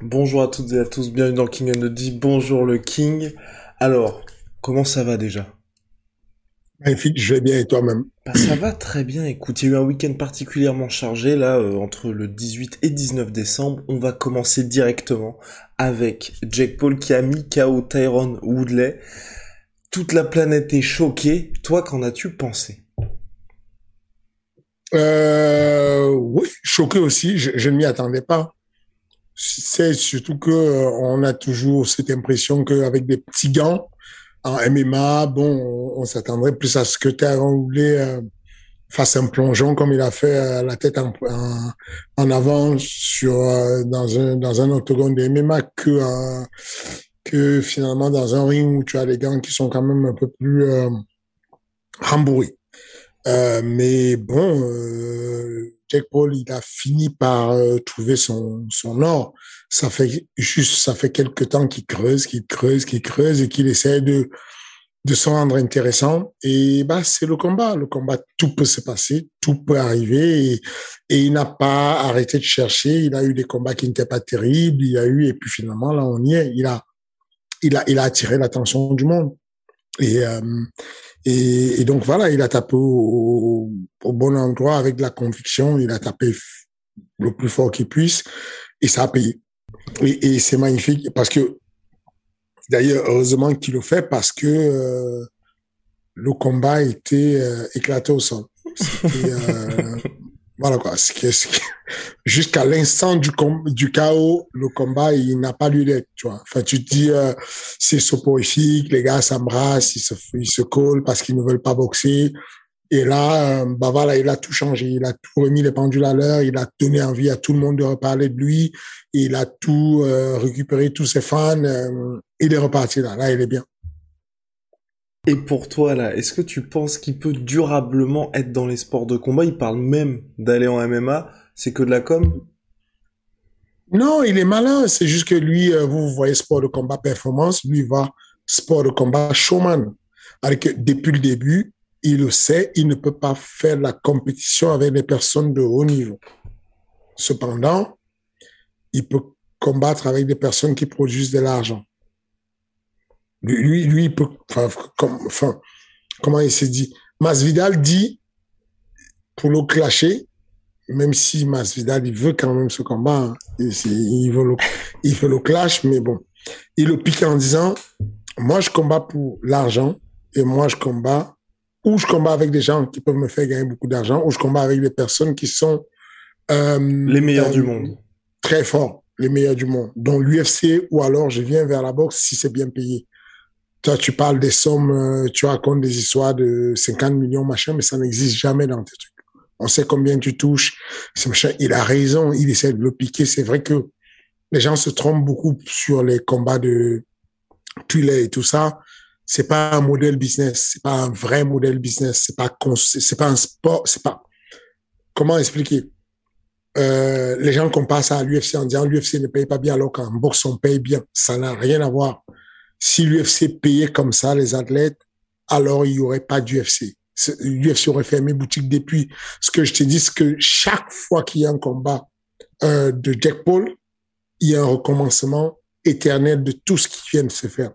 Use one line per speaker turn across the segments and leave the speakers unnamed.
Bonjour à toutes et à tous, bienvenue dans King and the Bonjour le King. Alors, comment ça va déjà?
Magnifique, je vais bien et toi-même?
Bah, Ça va très bien, écoute, il y a eu un week-end particulièrement chargé là, euh, entre le 18 et 19 décembre. On va commencer directement avec Jake Paul qui a mis KO Tyrone Woodley. Toute la planète est choquée. Toi, qu'en as-tu pensé?
Euh, Oui, choqué aussi, je, je ne m'y attendais pas c'est surtout que euh, on a toujours cette impression qu'avec des petits gants en MMA, bon, on, s'attendrait plus à ce que Tyrone Woodley euh, fasse un plongeon comme il a fait euh, la tête en, en, avant sur dans un dans un octogone de MMA que que finalement dans un ring où tu as des gants qui sont quand même un peu plus rembourrés. Mais bon, Jack Paul, il a fini par euh, trouver son, son or. Ça fait juste, ça fait quelque temps qu'il creuse, qu'il creuse, qu'il creuse et qu'il essaie de, de se rendre intéressant. Et bah, c'est le combat. Le combat, tout peut se passer, tout peut arriver. Et, et il n'a pas arrêté de chercher. Il a eu des combats qui n'étaient pas terribles. Il a eu, et puis finalement, là, on y est. Il a, il a, il a attiré l'attention du monde. Et, euh, et, donc voilà, il a tapé au, bon endroit avec de la conviction. Il a tapé le plus fort qu'il puisse et ça a payé. Et, c'est magnifique parce que d'ailleurs heureusement qu'il le fait parce que euh, le combat était euh, éclaté au sol. voilà quoi. Jusqu'à l'instant du, du chaos, le combat, il n'a pas lieu d'être, tu vois. Enfin, tu te dis, euh, c'est soporifique, les gars s'embrassent, ils se, ils se collent parce qu'ils ne veulent pas boxer. Et là, euh, bah voilà, il a tout changé. Il a tout remis les pendules à l'heure. Il a donné envie à tout le monde de reparler de lui. Il a tout euh, récupéré, tous ses fans. Il est reparti là. Là, il est bien.
Et pour toi, là, est-ce que tu penses qu'il peut durablement être dans les sports de combat? Il parle même d'aller en MMA. C'est que de la com?
Non, il est malin. C'est juste que lui, euh, vous, voyez sport de combat performance. Lui va sport de combat showman. Avec, depuis le début, il le sait, il ne peut pas faire la compétition avec des personnes de haut niveau. Cependant, il peut combattre avec des personnes qui produisent de l'argent. Lui, lui, peut, enfin, enfin, comment il s'est dit? Masvidal dit pour le clasher, même si Masvidal il veut quand même ce combat, hein, il, veut le, il veut le clash, mais bon, il le pique en disant moi je combats pour l'argent et moi je combats ou je combats avec des gens qui peuvent me faire gagner beaucoup d'argent, ou je combats avec des personnes qui sont
euh, les meilleurs du monde,
très forts, les meilleurs du monde, dont l'UFC, ou alors je viens vers la boxe si c'est bien payé. Toi, tu parles des sommes, euh, tu racontes des histoires de 50 millions, machin, mais ça n'existe jamais dans tes trucs. On sait combien tu touches. Machin. Il a raison, il essaie de le piquer. C'est vrai que les gens se trompent beaucoup sur les combats de Tuilet et tout ça. C'est pas un modèle business, c'est pas un vrai modèle business, c'est pas pas un sport, c'est pas comment expliquer? Euh, les gens comparent ça à l'UFC en disant l'UFC ne paye pas bien alors qu'en boxe on paye bien. Ça n'a rien à voir. Si l'UFC payait comme ça les athlètes, alors il y aurait pas d'UFC. L'UFC aurait fermé boutique depuis. Ce que je te dis, c'est que chaque fois qu'il y a un combat euh, de Jack Paul, il y a un recommencement éternel de tout ce qui vient de se faire.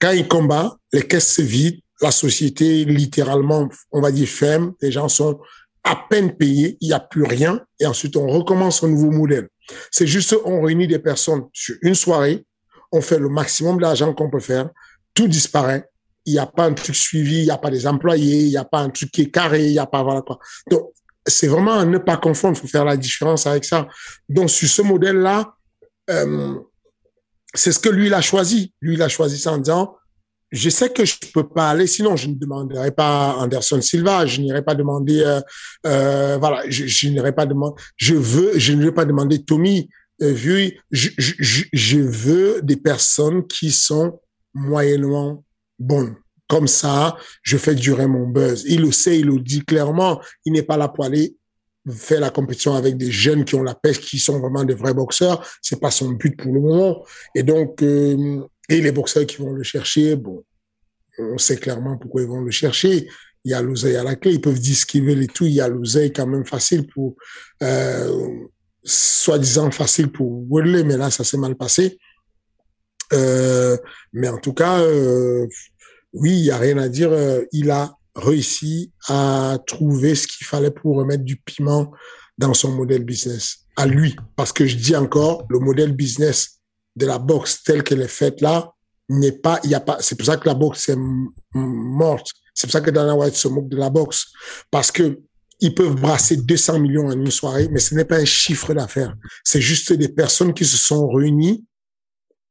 Quand il combat, les caisses se vident, la société littéralement, on va dire, ferme, les gens sont à peine payés, il n'y a plus rien, et ensuite on recommence un nouveau modèle. C'est juste, on réunit des personnes sur une soirée, on fait le maximum d'argent qu'on peut faire, tout disparaît, il n'y a pas un truc suivi, il n'y a pas des employés, il n'y a pas un truc qui est carré, il n'y a pas, voilà quoi. Donc, c'est vraiment ne pas confondre, il faut faire la différence avec ça. Donc, sur ce modèle-là, euh, c'est ce que lui, il a choisi. Lui, il a choisi ça en disant, je sais que je peux pas aller, sinon je ne demanderai pas Anderson Silva, je n'irai pas demander, euh, euh, voilà, je, je n'irai pas demander, je veux, je ne vais pas demander Tommy, vu, je, je, je veux des personnes qui sont moyennement bonnes. Comme ça, je fais durer mon buzz. Il le sait, il le dit clairement. Il n'est pas là pour aller faire la compétition avec des jeunes qui ont la pêche, qui sont vraiment des vrais boxeurs. C'est pas son but pour le moment. Et donc, euh, et les boxeurs qui vont le chercher, bon, on sait clairement pourquoi ils vont le chercher. Il y a l'oseille à la clé. Ils peuvent dire ce qu'ils veulent et tout. Il y a l'oseille quand même facile pour, euh, soi-disant facile pour Woodley, mais là, ça s'est mal passé. Euh, mais en tout cas, euh, oui, il y a rien à dire. Euh, il a réussi à trouver ce qu'il fallait pour remettre du piment dans son modèle business à lui. Parce que je dis encore, le modèle business de la boxe telle qu'elle est faite là n'est pas, il y a pas, c'est pour ça que la boxe est morte. C'est pour ça que Dana White se moque de la boxe. Parce que ils peuvent brasser 200 millions en une soirée, mais ce n'est pas un chiffre d'affaires. C'est juste des personnes qui se sont réunies.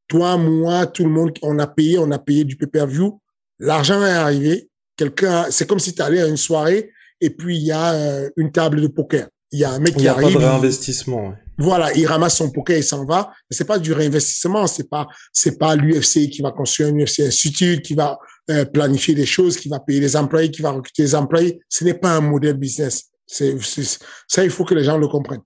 Toi, moi, tout le monde, on a payé, on a payé du pay-per-view. L'argent est arrivé. Quelqu'un, c'est comme si tu allais à une soirée et puis il y a euh, une table de poker. Il y a un mec qui arrive.
Il n'y a pas de réinvestissement.
Voilà, il ramasse son poker et s'en va. C'est pas du réinvestissement. C'est pas, c'est pas l'UFC qui va construire un UFC Institute, qui va euh, planifier des choses, qui va payer les employés, qui va recruter les employés. Ce n'est pas un modèle business. Ça, il faut que les gens le comprennent.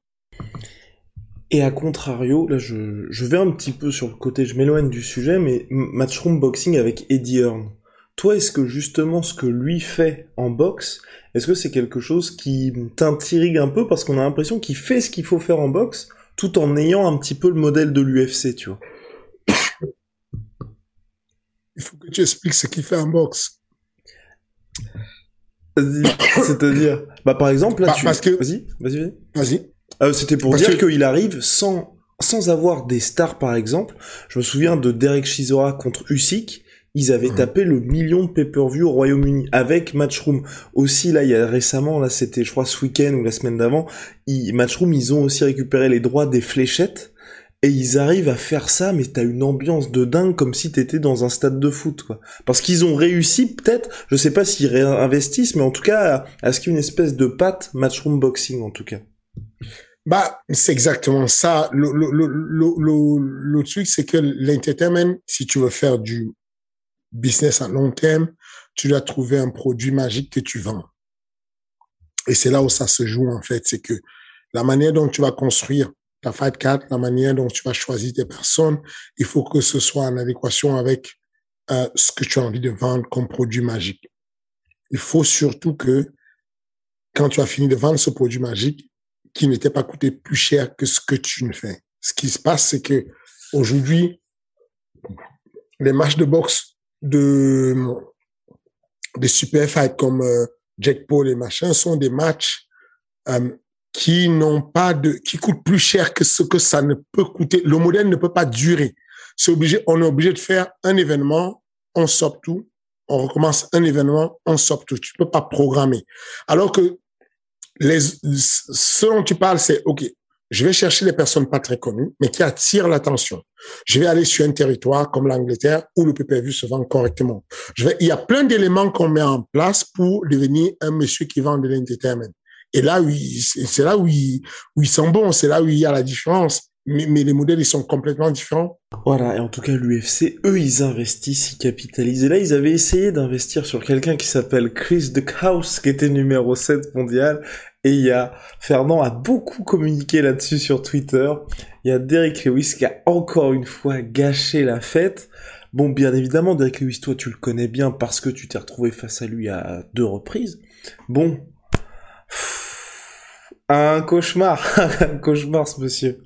Et à contrario, là, je, je vais un petit peu sur le côté, je m'éloigne du sujet, mais Matchroom Boxing avec Eddie Hearn. Toi, est-ce que justement ce que lui fait en boxe, est-ce que c'est quelque chose qui t'intrigue un peu parce qu'on a l'impression qu'il fait ce qu'il faut faire en boxe tout en ayant un petit peu le modèle de l'UFC, tu vois?
Il faut que tu expliques ce qu'il fait en boxe.
C'est-à-dire, bah par exemple là,
bah,
tu...
parce que
vas-y, vas-y,
vas-y.
Euh, C'était pour dire qu'il arrive sans sans avoir des stars par exemple. Je me souviens de Derek Chisora contre Usyk. Ils avaient mmh. tapé le million de pay-per-view au Royaume-Uni avec Matchroom. Aussi là, il y a récemment, là c'était je crois ce week-end ou la semaine d'avant, Matchroom ils ont aussi récupéré les droits des fléchettes et ils arrivent à faire ça, mais t'as une ambiance de dingue comme si t'étais dans un stade de foot, quoi. Parce qu'ils ont réussi, peut-être, je sais pas s'ils réinvestissent, mais en tout cas, à, ce qu'il y ait une espèce de patte matchroom boxing, en tout cas.
Bah, c'est exactement ça. Le, truc, c'est que l'entertainment, si tu veux faire du business à long terme, tu dois trouver un produit magique que tu vends. Et c'est là où ça se joue, en fait. C'est que la manière dont tu vas construire ta Fight 4, la manière dont tu vas choisir tes personnes, il faut que ce soit en adéquation avec euh, ce que tu as envie de vendre comme produit magique. Il faut surtout que quand tu as fini de vendre ce produit magique, qui n'était pas coûté plus cher que ce que tu ne fais. Ce qui se passe, c'est que aujourd'hui, les matchs de boxe de des super fights comme euh, Jack Paul et machin sont des matchs euh, qui n'ont pas de, qui coûtent plus cher que ce que ça ne peut coûter. Le modèle ne peut pas durer. C'est obligé, on est obligé de faire un événement, on sort tout, on recommence un événement, on sort tout. Tu peux pas programmer. Alors que les, ce dont tu parles, c'est, OK, je vais chercher les personnes pas très connues, mais qui attirent l'attention. Je vais aller sur un territoire comme l'Angleterre où le PPV se vend correctement. Je vais, il y a plein d'éléments qu'on met en place pour devenir un monsieur qui vend de l'entertainment. Et là, oui, c'est là où ils, où sont bons, c'est là où il y a la différence. Mais, mais, les modèles, ils sont complètement différents.
Voilà, et en tout cas, l'UFC, eux, ils investissent, ils capitalisent. Et là, ils avaient essayé d'investir sur quelqu'un qui s'appelle Chris de House, qui était numéro 7 mondial. Et il y a, Fernand a beaucoup communiqué là-dessus sur Twitter. Il y a Derek Lewis qui a encore une fois gâché la fête. Bon, bien évidemment, Derek Lewis, toi, tu le connais bien parce que tu t'es retrouvé face à lui à deux reprises. Bon, un cauchemar, un cauchemar ce monsieur.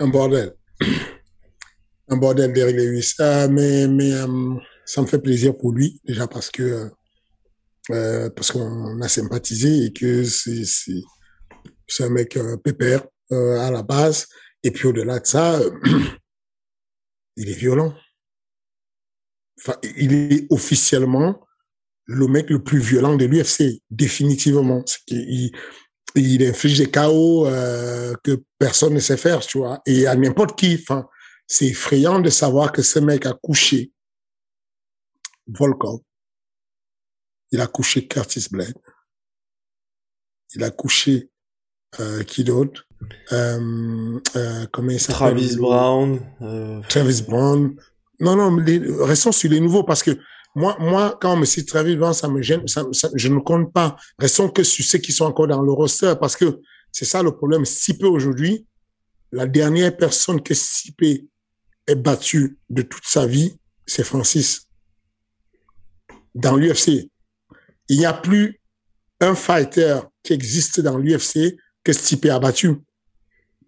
Un bordel. Un bordel Derek Lewis. Euh, mais mais euh, ça me fait plaisir pour lui, déjà parce que euh, parce qu'on a sympathisé et que c'est un mec pépère à la base. Et puis au-delà de ça, il est violent. il est officiellement le mec le plus violent de l'UFC, définitivement. Il inflige des chaos euh, que personne ne sait faire, tu vois. Et à n'importe qui, enfin, c'est effrayant de savoir que ce mec a couché Volkov. Il a couché Curtis Blade. Il a couché euh, qui d'autre euh, euh, Comment il s'appelle?
Travis Brown.
Euh... Travis Brown. Non, non, les, restons sur les nouveaux parce que moi, quand on me cite Travis Brown, ça me gêne. Je ne compte pas. Restons que sur ceux qui sont encore dans le roster parce que c'est ça le problème. Stipe aujourd'hui, la dernière personne que Stipe est battu de toute sa vie, c'est Francis. Dans l'UFC. Il n'y a plus un fighter qui existe dans l'UFC que Stipe a battu.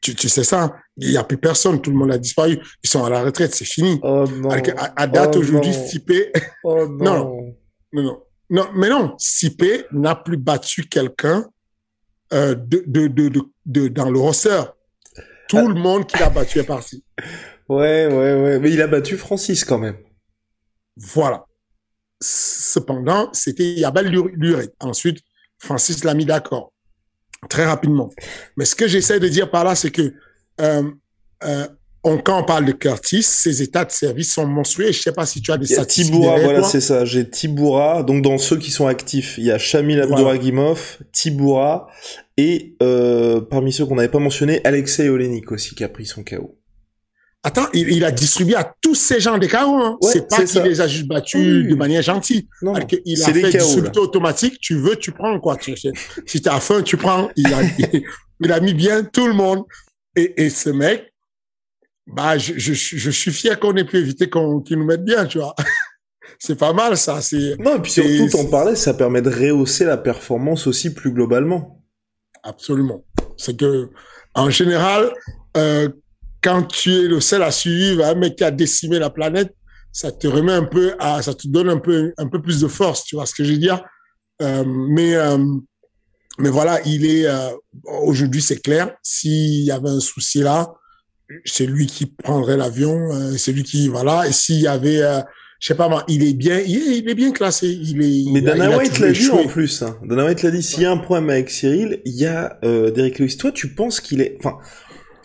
Tu, tu sais ça, il n'y a plus personne, tout le monde a disparu. Ils sont à la retraite, c'est fini.
Oh non.
À, date
oh
aujourd'hui, Stipe...
Oh non.
non. non, non, non. mais non, Stipe n'a plus battu quelqu'un euh, de, de, de, de, dans le roster. Tout ah. le monde qui l'a battu est parti.
Ouais, ouais, ouais. Mais il a battu Francis quand même.
Voilà. Cependant, c'était Yabel Luré. Ensuite, Francis l'a mis d'accord très rapidement. Mais ce que j'essaie de dire par là, c'est que euh, euh, on, quand on parle de Curtis, ses états de service sont monstrueux. Je sais pas si tu as des statistiques.
Tiboura, voilà, c'est ça. J'ai Tiboura. Donc dans ceux qui sont actifs, il y a Shamil Abdouragimov, Tiboura et euh, parmi ceux qu'on n'avait pas mentionné, Alexei Olenik aussi qui a pris son KO.
Attends, il, il, a distribué à tous ces gens des KO. Hein.
Ouais,
c'est pas qu'il les a juste battus de manière gentille.
Non,
il a fait distribuer automatique. Tu veux, tu prends quoi. Tu, si t'as faim, tu prends. Il a, il, a mis bien tout le monde. Et, et ce mec, bah, je, je, je suis fier qu'on ait pu éviter qu'on qu'il nous mette bien, tu vois. c'est pas mal ça. C'est
non, et puis surtout, t'en parlais, ça permet de rehausser la performance aussi plus globalement.
Absolument. C'est que en général, euh, quand tu es le seul à suivre un mec qui a décimé la planète, ça te remet un peu à, ça te donne un peu, un peu plus de force, tu vois ce que je veux dire? Euh, mais, euh, mais voilà, il est euh, aujourd'hui, c'est clair. S'il y avait un souci là, c'est lui qui prendrait l'avion, euh, c'est lui qui voilà. Et s'il y avait euh, je sais pas moi, il est bien, il est, bien classé. Il est.
Mais Dana White l'a dit en plus. Hein. Dana White l'a dit. S'il y a un problème avec Cyril, il y a euh, Derek Lewis. Toi, tu penses qu'il est, enfin,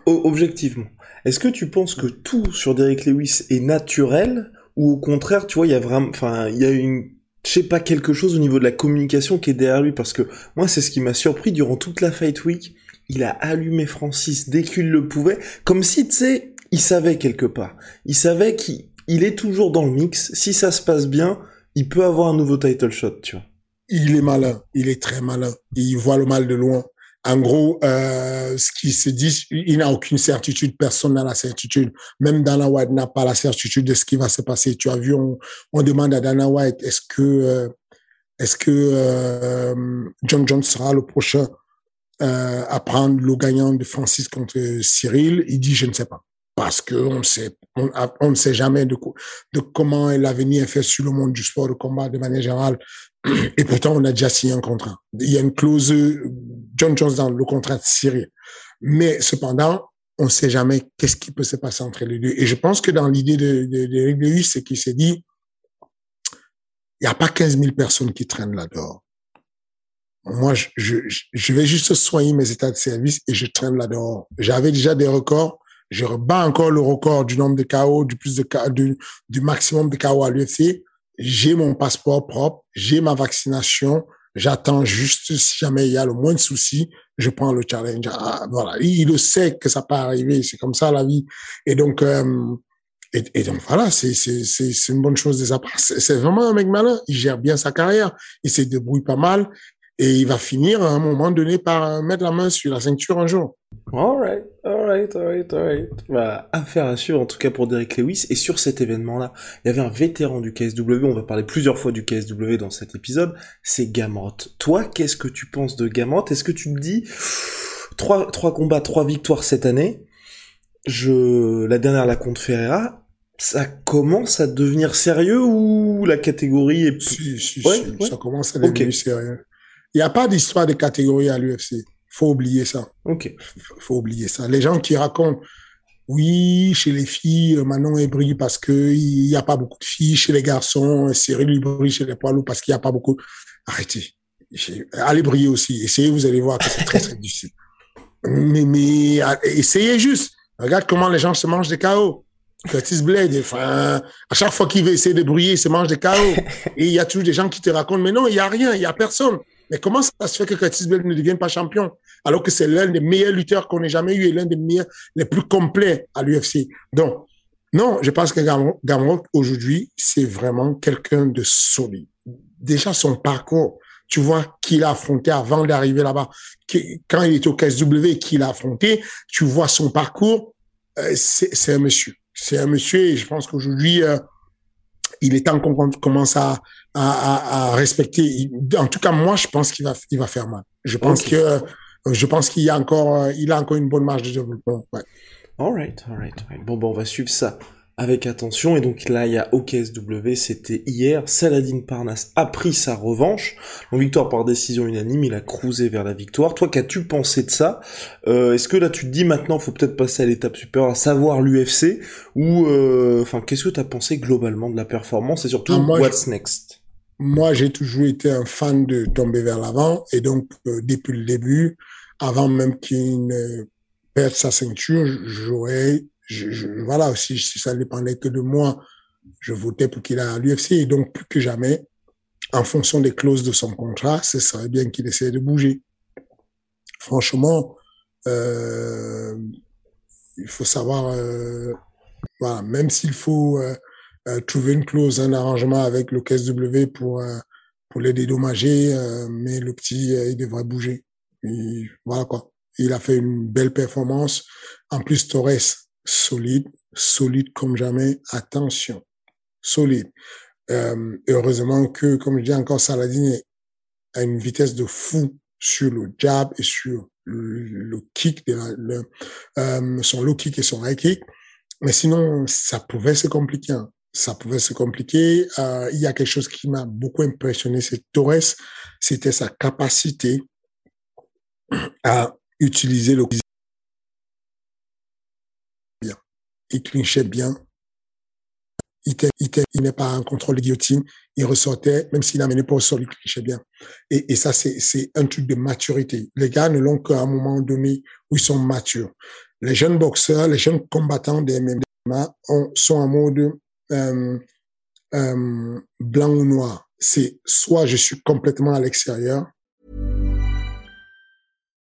objectivement, est-ce que tu penses que tout sur Derek Lewis est naturel ou au contraire, tu vois, il y a vraiment, enfin, il y a une, je sais pas, quelque chose au niveau de la communication qui est derrière lui parce que moi, c'est ce qui m'a surpris durant toute la Fight Week. Il a allumé Francis dès qu'il le pouvait, comme si, tu sais, il savait quelque part. Il savait qu'il est toujours dans le mix. Si ça se passe bien, il peut avoir un nouveau title shot, tu vois.
Il est malin. Il est très malin. Il voit le mal de loin. En gros, euh, ce qui se dit, il n'a aucune certitude, personne n'a la certitude. Même Dana White n'a pas la certitude de ce qui va se passer. Tu as vu, on, on demande à Dana White, est-ce que, euh, est-ce que euh, John Jones sera le prochain euh, à prendre le gagnant de Francis contre Cyril? Il dit, je ne sais pas. Parce que on sait, on, on ne sait jamais de, de comment l'avenir est fait sur le monde du sport de combat de manière générale. Et pourtant, on a déjà signé un contrat. Il y a une clause John Jones dans le contrat de Syrie. Mais cependant, on ne sait jamais qu'est-ce qui peut se passer entre les deux. Et je pense que dans l'idée de, de, c'est qu'il s'est dit, il n'y a pas 15 000 personnes qui traînent là-dehors. Moi, je, vais juste soigner mes états de service et je traîne là-dehors. J'avais déjà des records. Je rebats encore le record du nombre de KO, du plus de du maximum de KO à l'UFC j'ai mon passeport propre, j'ai ma vaccination, j'attends juste si jamais il y a le moins de soucis, je prends le challenge. Ah, voilà, il le sait que ça peut arriver, c'est comme ça la vie. Et donc, euh, et, donc voilà, c'est une bonne chose de sa. C'est vraiment un mec malin. Il gère bien sa carrière, il se débrouille pas mal et il va finir à un moment donné par mettre la main sur la ceinture un jour.
Alright, alright, alright, alright. Bah, affaire à suivre en tout cas pour Derek Lewis. Et sur cet événement-là, il y avait un vétéran du KSW, on va parler plusieurs fois du KSW dans cet épisode, c'est Gamrot. Toi, qu'est-ce que tu penses de Gamrot? Est-ce que tu te dis, trois, trois combats, trois victoires cette année, je, la dernière la contre Ferreira, ça commence à devenir sérieux ou la catégorie est
Si, si, si, ça commence à devenir sérieux. Il n'y a pas d'histoire de catégorie à l'UFC. Faut oublier ça.
Ok.
Faut oublier ça. Les gens qui racontent oui, chez les filles, Manon est brille parce que il n'y a pas beaucoup de filles. Chez les garçons, Cyril brille chez les poids lourds parce qu'il n'y a pas beaucoup. Arrêtez. Allez briller aussi. Essayez, vous allez voir que c'est très, très difficile. Mais, mais, essayez juste. Regarde comment les gens se mangent des chaos. Curtis Blade, enfin, à chaque fois qu'il veut essayer de briller, il se mange des chaos. Et il y a toujours des gens qui te racontent, mais non, il n'y a rien, il n'y a personne. Mais comment ça se fait que Curtis Blade ne devienne pas champion? Alors que c'est l'un des meilleurs lutteurs qu'on ait jamais eu et l'un des meilleurs, les plus complets à l'UFC. Donc, non, je pense que Gamrot, aujourd'hui, c'est vraiment quelqu'un de solide. Déjà, son parcours, tu vois, qu'il a affronté avant d'arriver là-bas. Quand il était au KSW, qu'il a affronté, tu vois son parcours, euh, c'est un monsieur. C'est un monsieur et je pense qu'aujourd'hui, euh, il est temps qu'on commence à, à, à, respecter. En tout cas, moi, je pense qu'il va, il va faire mal. Je pense que je pense qu'il y a encore, euh, il a encore une bonne marge de développement. Ouais.
Alright, alright, Bon, bon, on va suivre ça avec attention. Et donc là, il y a OKSW, c'était hier. Saladin Parnas a pris sa revanche. En victoire par décision unanime, il a cruisé vers la victoire. Toi, qu'as-tu pensé de ça? Euh, Est-ce que là, tu te dis maintenant, faut peut-être passer à l'étape supérieure, à savoir l'UFC Ou, euh, enfin, qu'est-ce que tu as pensé globalement de la performance et surtout, ah, what's next?
Moi, j'ai toujours été un fan de tomber vers l'avant. Et donc, depuis le début, avant même qu'il ne perde sa ceinture, j'aurais, je, voilà, si, si ça dépendait que de moi, je votais pour qu'il aille à l'UFC. Et donc, plus que jamais, en fonction des clauses de son contrat, ce serait bien qu'il essaie de bouger. Franchement, euh, il faut savoir, euh, voilà, même s'il faut euh, euh trouver une clause, un arrangement avec le KSW pour euh, pour les dédommager, euh, mais le petit, il devrait bouger voilà quoi. Il a fait une belle performance. En plus, Torres, solide, solide comme jamais. Attention, solide. Euh, heureusement que, comme je dis encore, Saladin a une vitesse de fou sur le jab et sur le, kick, de euh, son low kick et son high kick. Mais sinon, ça pouvait se compliquer. Hein. Ça pouvait se compliquer. Euh, il y a quelque chose qui m'a beaucoup impressionné, c'est Torres. C'était sa capacité à utiliser le bien. Il clinchait bien. Il, il, n'est pas en contrôle de guillotine. Il ressortait, même s'il n'amenait pas au sol, il clinchait bien. Et, et ça, c'est un truc de maturité. Les gars ne l'ont qu'à un moment donné où ils sont matures. Les jeunes boxeurs, les jeunes combattants des MMA sont en mode euh, euh, blanc ou noir. C'est soit je suis complètement à l'extérieur,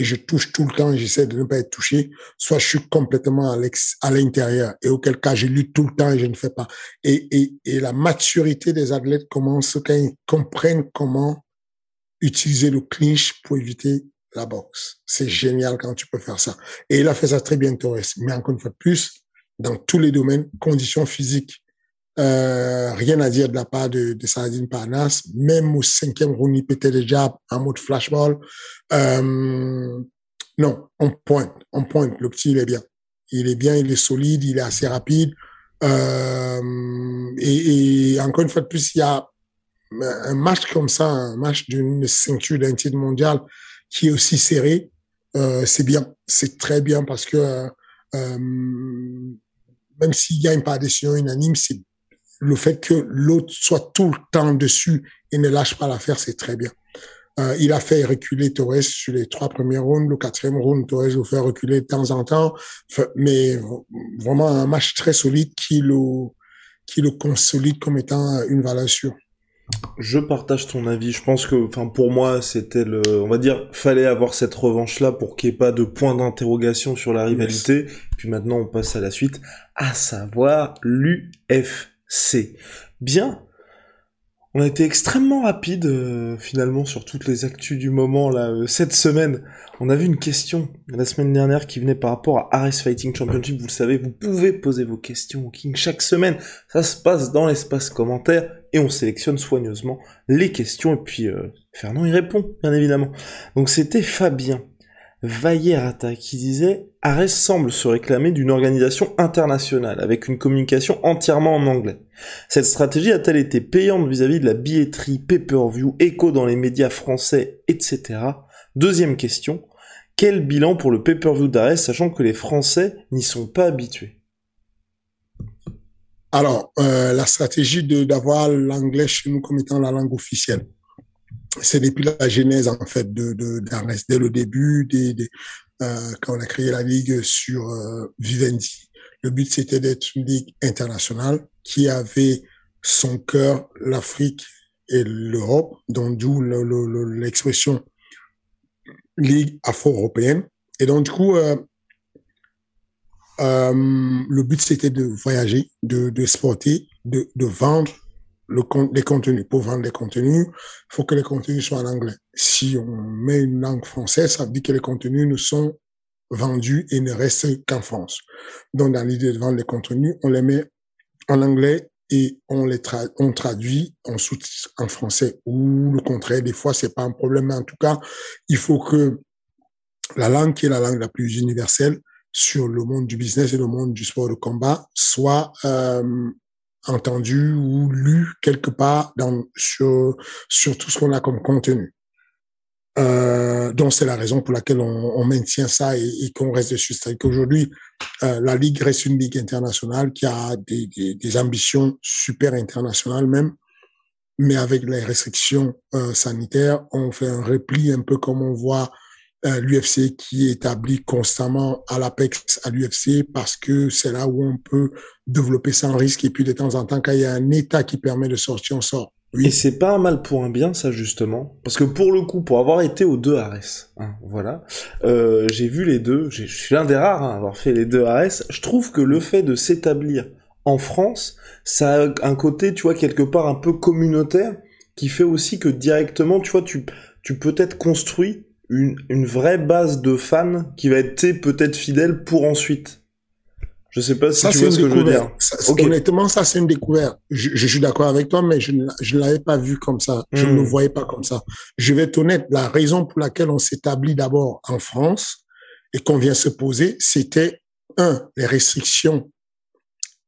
Et je touche tout le temps j'essaie de ne pas être touché, soit je suis complètement à l'intérieur et auquel cas je lutte tout le temps et je ne fais pas. Et, et, et la maturité des athlètes commence quand ils comprennent comment utiliser le clinch pour éviter la boxe. C'est génial quand tu peux faire ça. Et il a fait ça très bien, Torres. Mais encore une fois plus, dans tous les domaines, conditions physiques, euh, rien à dire de la part de, de Saladin Parnas. Même au cinquième round, il pétait déjà en mode flashball. Euh, non, on pointe, on pointe. Le petit, il est bien. Il est bien, il est solide, il est assez rapide. Euh, et, encore une fois de plus, il y a un match comme ça, un match d'une ceinture d'un titre mondial qui est aussi serré. C'est bien, c'est très bien parce que même s'il gagne par décision unanime, c'est le fait que l'autre soit tout le temps dessus et ne lâche pas l'affaire, c'est très bien. Euh, il a fait reculer Torres sur les trois premiers rounds. Le quatrième round, Torres le fait reculer de temps en temps. Mais vraiment un match très solide qui le, qui le consolide comme étant une valeur sûre.
Je partage ton avis. Je pense que, enfin, pour moi, c'était le, on va dire, fallait avoir cette revanche-là pour qu'il n'y ait pas de point d'interrogation sur la rivalité. Puis maintenant, on passe à la suite, à savoir l'UF c'est bien. On a été extrêmement rapide euh, finalement sur toutes les actus du moment là euh, cette semaine. On a vu une question la semaine dernière qui venait par rapport à Ares Fighting Championship. Vous le savez, vous pouvez poser vos questions au King chaque semaine. Ça se passe dans l'espace commentaire et on sélectionne soigneusement les questions et puis euh, Fernand y répond bien évidemment. Donc c'était Fabien Vaillerata qui disait Ares semble se réclamer d'une organisation internationale avec une communication entièrement en anglais. Cette stratégie a-t-elle été payante vis-à-vis de la billetterie, pay-per-view, écho dans les médias français, etc. Deuxième question, quel bilan pour le pay-per-view d'Ares sachant que les Français n'y sont pas habitués?
Alors, euh, la stratégie d'avoir l'anglais chez nous comme étant la langue officielle c'est depuis la genèse en fait de, de dès le début des, euh, quand on a créé la ligue sur euh, Vivendi. Le but c'était d'être une ligue internationale qui avait son cœur l'Afrique et l'Europe, d'où l'expression ligue afro-européenne. Et donc du coup, euh le but c'était de voyager, de, de sporter, de, de vendre le, les contenus. Pour vendre les contenus, il faut que les contenus soient en anglais. Si on met une langue française, ça veut dire que les contenus ne sont vendus et ne restent qu'en France. Donc, dans l'idée de vendre les contenus, on les met en anglais et on les on traduit en sous en français ou le contraire. Des fois, c'est pas un problème, mais en tout cas, il faut que la langue qui est la langue la plus universelle sur le monde du business et le monde du sport de combat soit euh, entendu ou lu quelque part dans, sur, sur tout ce qu'on a comme contenu. Euh, donc c'est la raison pour laquelle on, on maintient ça et, et qu'on reste dessus. C'est-à-dire qu'aujourd'hui, euh, la Ligue reste une Ligue internationale qui a des, des, des, ambitions super internationales même, mais avec les restrictions euh, sanitaires, on fait un repli un peu comme on voit euh, l'UFC qui établit constamment à l'APEX à l'UFC parce que c'est là où on peut développer sans risque et puis de temps en temps quand il y a un état qui permet de sortir, on sort.
Oui. Et c'est pas un mal pour un bien, ça justement, parce que pour le coup, pour avoir été aux deux Ares, hein, voilà, euh, j'ai vu les deux, je suis l'un des rares à avoir fait les deux Ares. Je trouve que le fait de s'établir en France, ça a un côté, tu vois, quelque part un peu communautaire, qui fait aussi que directement, tu vois, tu tu peux être construit une, une vraie base de fans qui va être peut-être fidèle pour ensuite. Je sais pas si
ça,
tu vois ce que je veux dire.
Ça, okay. Honnêtement, ça c'est une découverte. Je, je suis d'accord avec toi, mais je ne je l'avais pas vu comme ça. Je ne le hmm. voyais pas comme ça. Je vais être honnête. La raison pour laquelle on s'établit d'abord en France et qu'on vient se poser, c'était un les restrictions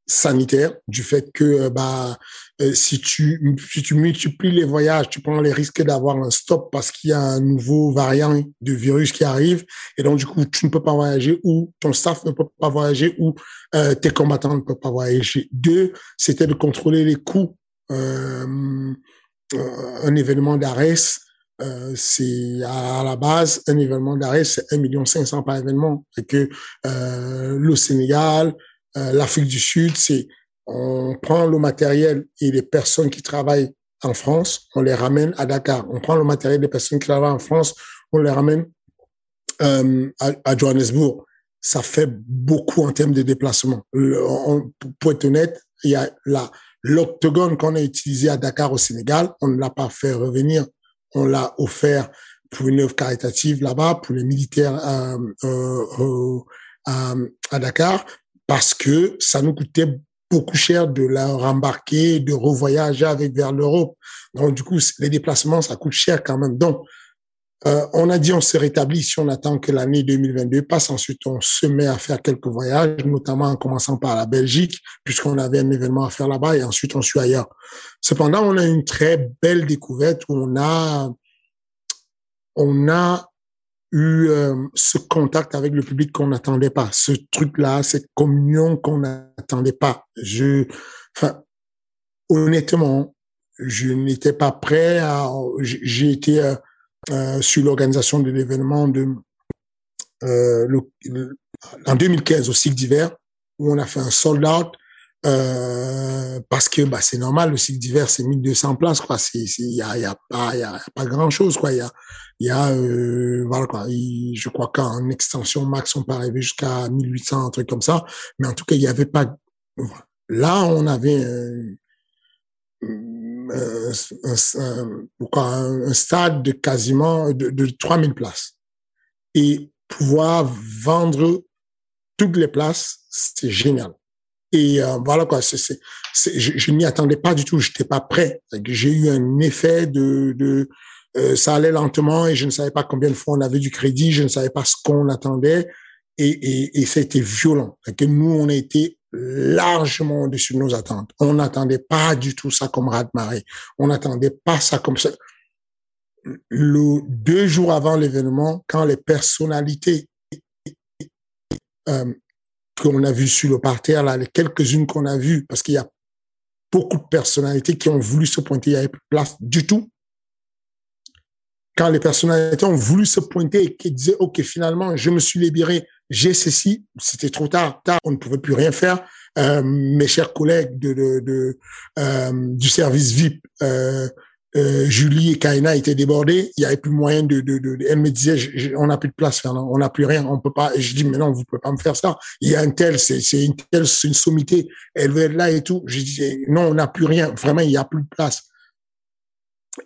sanitaire du fait que euh, bah euh, si tu si tu multiplies les voyages, tu prends les risques d'avoir un stop parce qu'il y a un nouveau variant de virus qui arrive et donc du coup tu ne peux pas voyager ou ton staff ne peut pas voyager ou euh, tes combattants ne peuvent pas voyager. Deux, c'était de contrôler les coûts. Euh, un événement d'ARES, euh, c'est à la base un événement d'ARES, c'est 1 million 500 par événement et que le Sénégal, l'Afrique du Sud, c'est on prend le matériel et les personnes qui travaillent en France, on les ramène à Dakar. On prend le matériel des personnes qui travaillent en France, on les ramène euh, à, Johannesburg. Ça fait beaucoup en termes de déplacement. On, pour être honnête, il y a la l'octogone qu'on a utilisé à Dakar au Sénégal, on ne l'a pas fait revenir, on l'a offert pour une œuvre caritative là-bas, pour les militaires euh, euh, à Dakar parce que ça nous coûtait beaucoup cher de la rembarquer, de revoyager avec vers l'Europe. Donc, du coup, les déplacements, ça coûte cher quand même. Donc, euh, on a dit on se rétablit si on attend que l'année 2022 passe. Ensuite, on se met à faire quelques voyages, notamment en commençant par la Belgique, puisqu'on avait un événement à faire là-bas, et ensuite on suit ailleurs. Cependant, on a une très belle découverte où on a on a eu euh, ce contact avec le public qu'on n'attendait pas, ce truc-là, cette communion qu'on n'attendait pas. Je, enfin, honnêtement, je n'étais pas prêt à. J'ai été euh, euh, sur l'organisation de l'événement de euh, le, en 2015 au cycle d'hiver où on a fait un sold out euh, parce que bah, c'est normal, le cycle d'hiver, c'est 1200 places, quoi. Il y a, y a pas, y a, pas grand chose, quoi. Il y a, il y a, euh, voilà, quoi. je crois qu'en extension max, on peut arriver jusqu'à 1800, un truc comme ça. Mais en tout cas, il y avait pas, là, on avait, euh, un, un, stade de quasiment de, de 3000 places. Et pouvoir vendre toutes les places, c'est génial. Et euh, voilà quoi, je, je n'y attendais pas du tout, j'étais pas prêt. J'ai eu un effet de euh, ça allait lentement et je ne savais pas combien de fois on avait du crédit, je ne savais pas ce qu'on attendait et, et, et ça a été violent. Que nous, on a été largement au-dessus de nos attentes. On n'attendait pas du tout ça comme raz de marée. On n'attendait pas ça comme ça. Le deux jours avant l'événement, quand les personnalités euh, qu'on a vues sur le parterre, là, les quelques-unes qu'on a vues, parce qu'il y a beaucoup de personnalités qui ont voulu se pointer, il n'y avait plus de place du tout. Quand les personnalités ont voulu se pointer et qui disaient, OK, finalement, je me suis libéré, j'ai ceci, c'était trop tard, tard, on ne pouvait plus rien faire. Euh, mes chers collègues de, de, de euh, du service VIP, euh, euh, Julie et Kaina étaient débordés. Il y avait plus moyen de, de, de, elle me disait, on n'a plus de place, Fernand. On n'a plus rien. On peut pas. Et je dis, mais non, vous pouvez pas me faire ça. Il y a un tel, c'est, une telle, c'est une sommité. Elle veut être là et tout. Je dis, non, on n'a plus rien. Vraiment, il y a plus de place.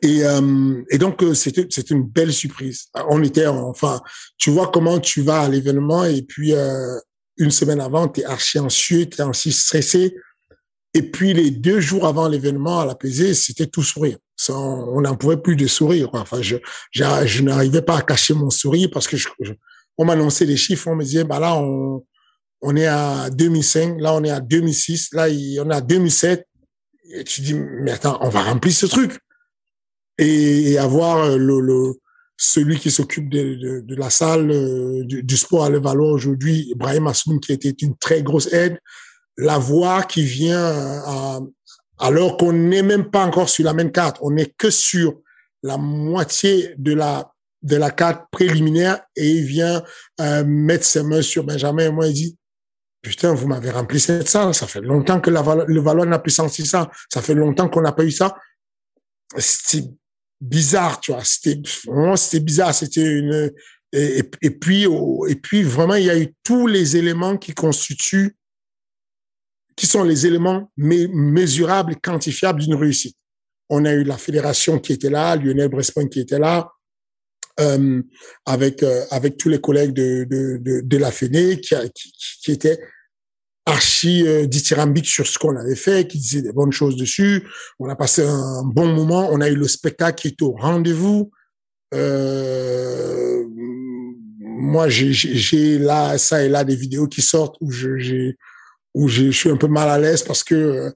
Et, euh, et donc euh, c'était c'était une belle surprise. On était enfin, tu vois comment tu vas à l'événement et puis euh, une semaine avant, tu es archi anxieux, tu es archi stressé. Et puis les deux jours avant l'événement à la pesée, c'était tout sourire. on n'en pouvait plus de sourire. Enfin, je, je, je n'arrivais pas à cacher mon sourire parce que je, on m'annonçait les chiffres, on me disait, bah là, on, on est à 2005, là, on est à 2006, là, on est à 2007. Et tu dis, mais attends, on va remplir ce truc et, avoir euh, le, le, celui qui s'occupe de, de, de, la salle euh, du, sport à Levallois aujourd'hui, Ibrahim Assoum, qui était une très grosse aide, la voix qui vient à, alors qu'on n'est même pas encore sur la même carte, on n'est que sur la moitié de la de la carte préliminaire et il vient euh, mettre ses mains sur Benjamin et moi il dit putain vous m'avez rempli cette salle ça fait longtemps que le Valois n'a plus senti ça ça fait longtemps qu'on n'a pas eu ça bizarre, tu vois. C'était vraiment c'était bizarre. C'était une et, puis et puis vraiment il y a eu tous les éléments qui constituent qui sont les éléments mesurables et quantifiables d'une réussite. On a eu la fédération qui était là, Lionel Brespon qui était là, euh, avec euh, avec tous les collègues de de de, de la Fédé qui, qui, qui étaient archi euh, dithyrambique sur ce qu'on avait fait, qui disait des bonnes choses dessus. On a passé un bon moment. On a eu le spectacle qui est au rendez-vous. Euh, moi, j'ai là, ça et là, des vidéos qui sortent où je, où je suis un peu mal à l'aise parce que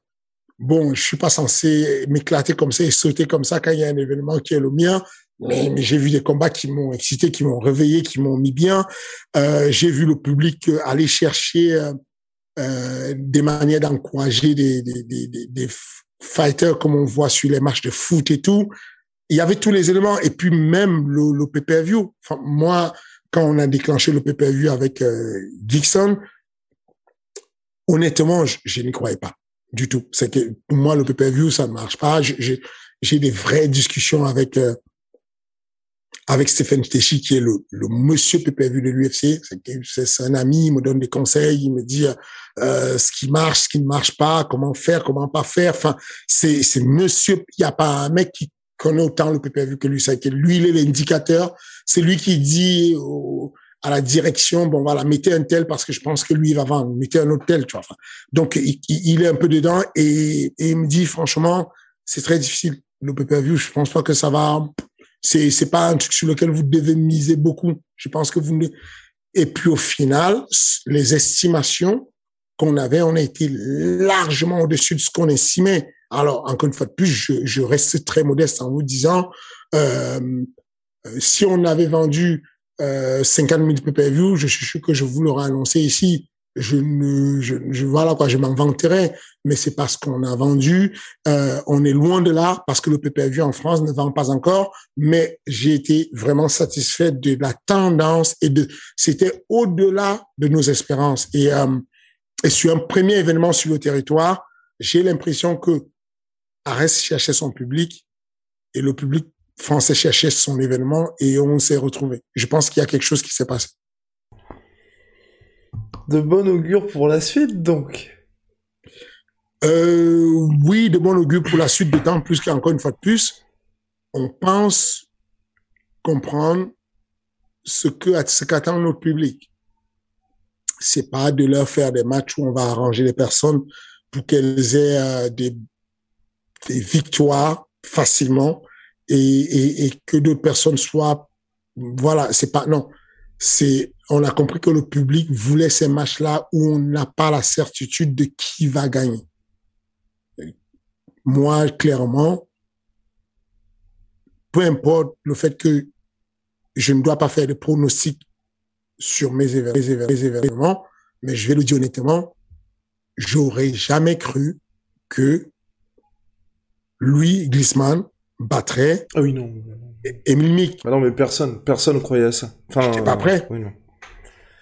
bon, je suis pas censé m'éclater comme ça et sauter comme ça quand il y a un événement qui est le mien. Mais, j'ai vu des combats qui m'ont excité, qui m'ont réveillé, qui m'ont mis bien. Euh, j'ai vu le public aller chercher euh, des manières d'encourager des, fighters comme on voit sur les matchs de foot et tout. Il y avait tous les éléments et puis même le, le pay-per-view. Moi, quand on a déclenché le pay-per-view avec euh, Dixon, honnêtement, je, je n'y croyais pas du tout. C'est que pour moi, le pay-per-view, ça ne marche pas. J'ai des vraies discussions avec euh, avec Stéphane Téchi, qui est le, le monsieur PPV de l'UFC. C'est un ami, il me donne des conseils, il me dit euh, ce qui marche, ce qui ne marche pas, comment faire, comment pas faire. Enfin, c'est monsieur, il n'y a pas un mec qui connaît autant le PPV que lui. Lui, il est l'indicateur. C'est lui qui dit à la direction, bon voilà, mettez un tel parce que je pense que lui, il va vendre. Mettez un autre tel, tu vois. Donc, il, il, est un peu dedans et, et il me dit, franchement, c'est très difficile. Le PPV, je pense pas que ça va c'est c'est pas un truc sur lequel vous devez miser beaucoup. Je pense que vous ne... et puis au final, les estimations qu'on avait, on a été largement au-dessus de ce qu'on estimait. Alors encore une fois de plus, je, je reste très modeste en vous disant euh, si on avait vendu euh, 50 000 pay-per-view, je suis sûr que je vous l'aurais annoncé ici je ne, je, je voilà quoi, je m'en vanterai, mais c'est parce qu'on a vendu. Euh, on est loin de là parce que le PPV en France ne vend pas encore, mais j'ai été vraiment satisfait de la tendance et de, c'était au-delà de nos espérances. Et, euh, et sur un premier événement sur le territoire, j'ai l'impression que Arès cherchait son public et le public français cherchait son événement et on s'est retrouvé. Je pense qu'il y a quelque chose qui s'est passé
de bon augure pour la suite, donc.
euh, Oui, de bon augure pour la suite temps, plus qu'encore une fois de plus, on pense comprendre ce que ce qu'attend notre public. C'est pas de leur faire des matchs où on va arranger les personnes pour qu'elles aient euh, des, victoires facilement et, et, et que d'autres personnes soient voilà c'est pas non c'est on a compris que le public voulait ces matchs-là où on n'a pas la certitude de qui va gagner. Moi, clairement, peu importe le fait que je ne dois pas faire de pronostics sur mes événements, mais je vais le dire honnêtement, j'aurais jamais cru que lui, Glissman, battrait
ah oui, non.
Emile Mick.
Ah non, mais personne, personne croyait à ça.
Enfin, J'étais pas prêt.
Oui, non.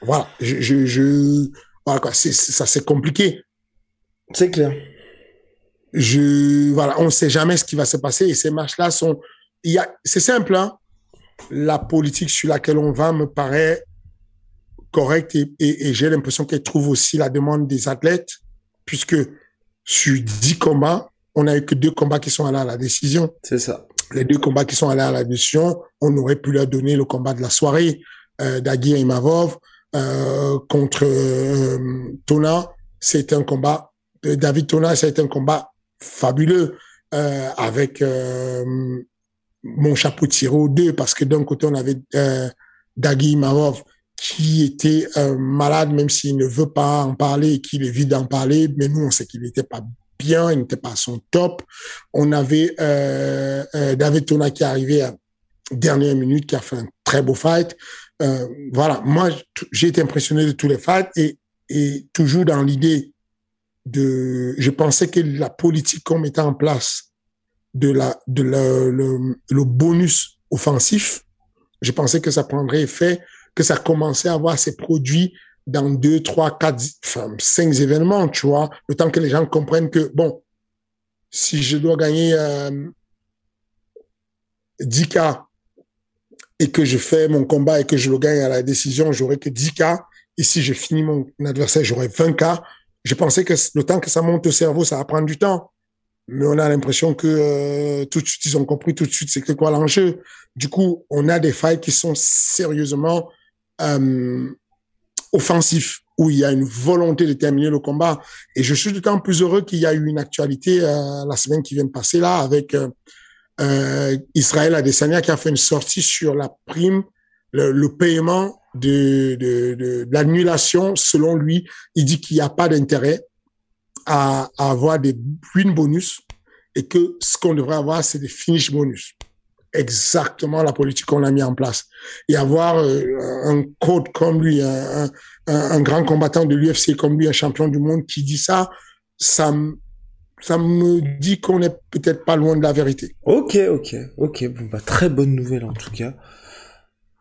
Voilà, je, je, je... Voilà quoi, ça c'est compliqué.
C'est clair.
Je, voilà, on ne sait jamais ce qui va se passer et ces matchs-là sont, il c'est simple, hein. La politique sur laquelle on va me paraît correcte et, et, et j'ai l'impression qu'elle trouve aussi la demande des athlètes puisque sur dix combats, on n'a eu que deux combats qui sont allés à la décision.
C'est ça.
Les deux combats qui sont allés à la décision, on aurait pu leur donner le combat de la soirée, euh, Dagui et Mavov euh, contre euh, Tona. C'était un combat, euh, David Tona, été un combat fabuleux euh, avec euh, mon chapeau tiré aux deux parce que d'un côté on avait Dagui Mavov qui était malade même s'il ne veut pas en parler et qu'il évite d'en parler, mais nous on sait qu'il n'était pas bien, il n'était pas à son top. On avait David Tona qui arrivé à dernière minute, qui a fait un très beau fight. Euh, voilà, moi j'ai été impressionné de tous les fights et, et toujours dans l'idée de, je pensais que la politique qu'on mettait en place de la de le, le, le bonus offensif, je pensais que ça prendrait effet, que ça commençait à avoir ses produits dans deux, trois, quatre, enfin, cinq événements, tu vois, le temps que les gens comprennent que, bon, si je dois gagner euh, 10K et que je fais mon combat et que je le gagne à la décision, j'aurai que 10K. Et si je finis mon adversaire, j'aurai 20K. Je pensais que le temps que ça monte au cerveau, ça va prendre du temps. Mais on a l'impression que euh, tout de suite, ils ont compris tout de suite c'est quoi l'enjeu. Du coup, on a des failles qui sont sérieusement euh, offensif, où il y a une volonté de terminer le combat. Et je suis d'autant plus heureux qu'il y a eu une actualité euh, la semaine qui vient de passer là avec euh, Israël Adesanya qui a fait une sortie sur la prime, le, le paiement de, de, de, de l'annulation. Selon lui, il dit qu'il n'y a pas d'intérêt à, à avoir des win bonus et que ce qu'on devrait avoir, c'est des finish bonus exactement la politique qu'on a mis en place. Et avoir euh, un code comme lui, un, un, un grand combattant de l'UFC comme lui, un champion du monde qui dit ça, ça me ça me dit qu'on est peut-être pas loin de la vérité.
Ok, ok, ok. Bah, très bonne nouvelle en tout cas.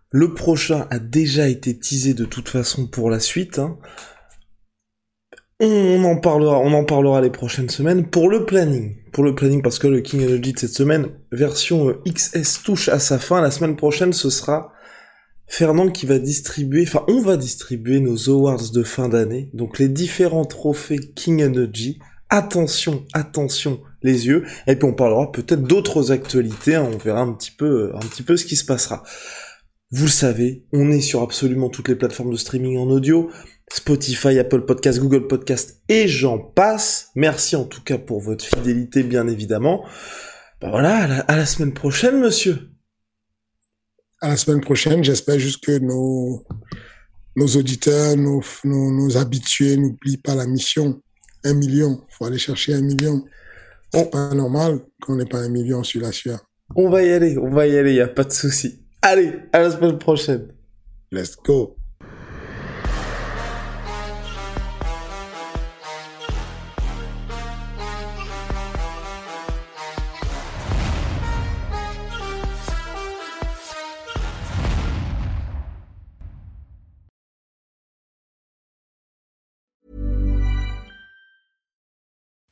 Le prochain a déjà été teasé de toute façon pour la suite. Hein. On en parlera, on en parlera les prochaines semaines pour le planning. Pour le planning, parce que le King Energy de cette semaine, version euh, XS touche à sa fin. La semaine prochaine, ce sera Fernand qui va distribuer, enfin, on va distribuer nos awards de fin d'année. Donc, les différents trophées King Energy. Attention, attention, les yeux. Et puis, on parlera peut-être d'autres actualités. Hein. On verra un petit peu, un petit peu ce qui se passera. Vous le savez, on est sur absolument toutes les plateformes de streaming en audio. Spotify, Apple Podcast, Google Podcast et j'en passe. Merci en tout cas pour votre fidélité, bien évidemment. Ben voilà, à la, semaine prochaine, monsieur.
À la semaine prochaine, j'espère juste que nos, auditeurs, nos habitués n'oublient pas la mission. Un million, faut aller chercher un million. C'est pas normal qu'on n'ait pas un million sur la sueur.
On va y aller, on va y aller, y a pas de souci. Allez, à la semaine prochaine.
Let's go.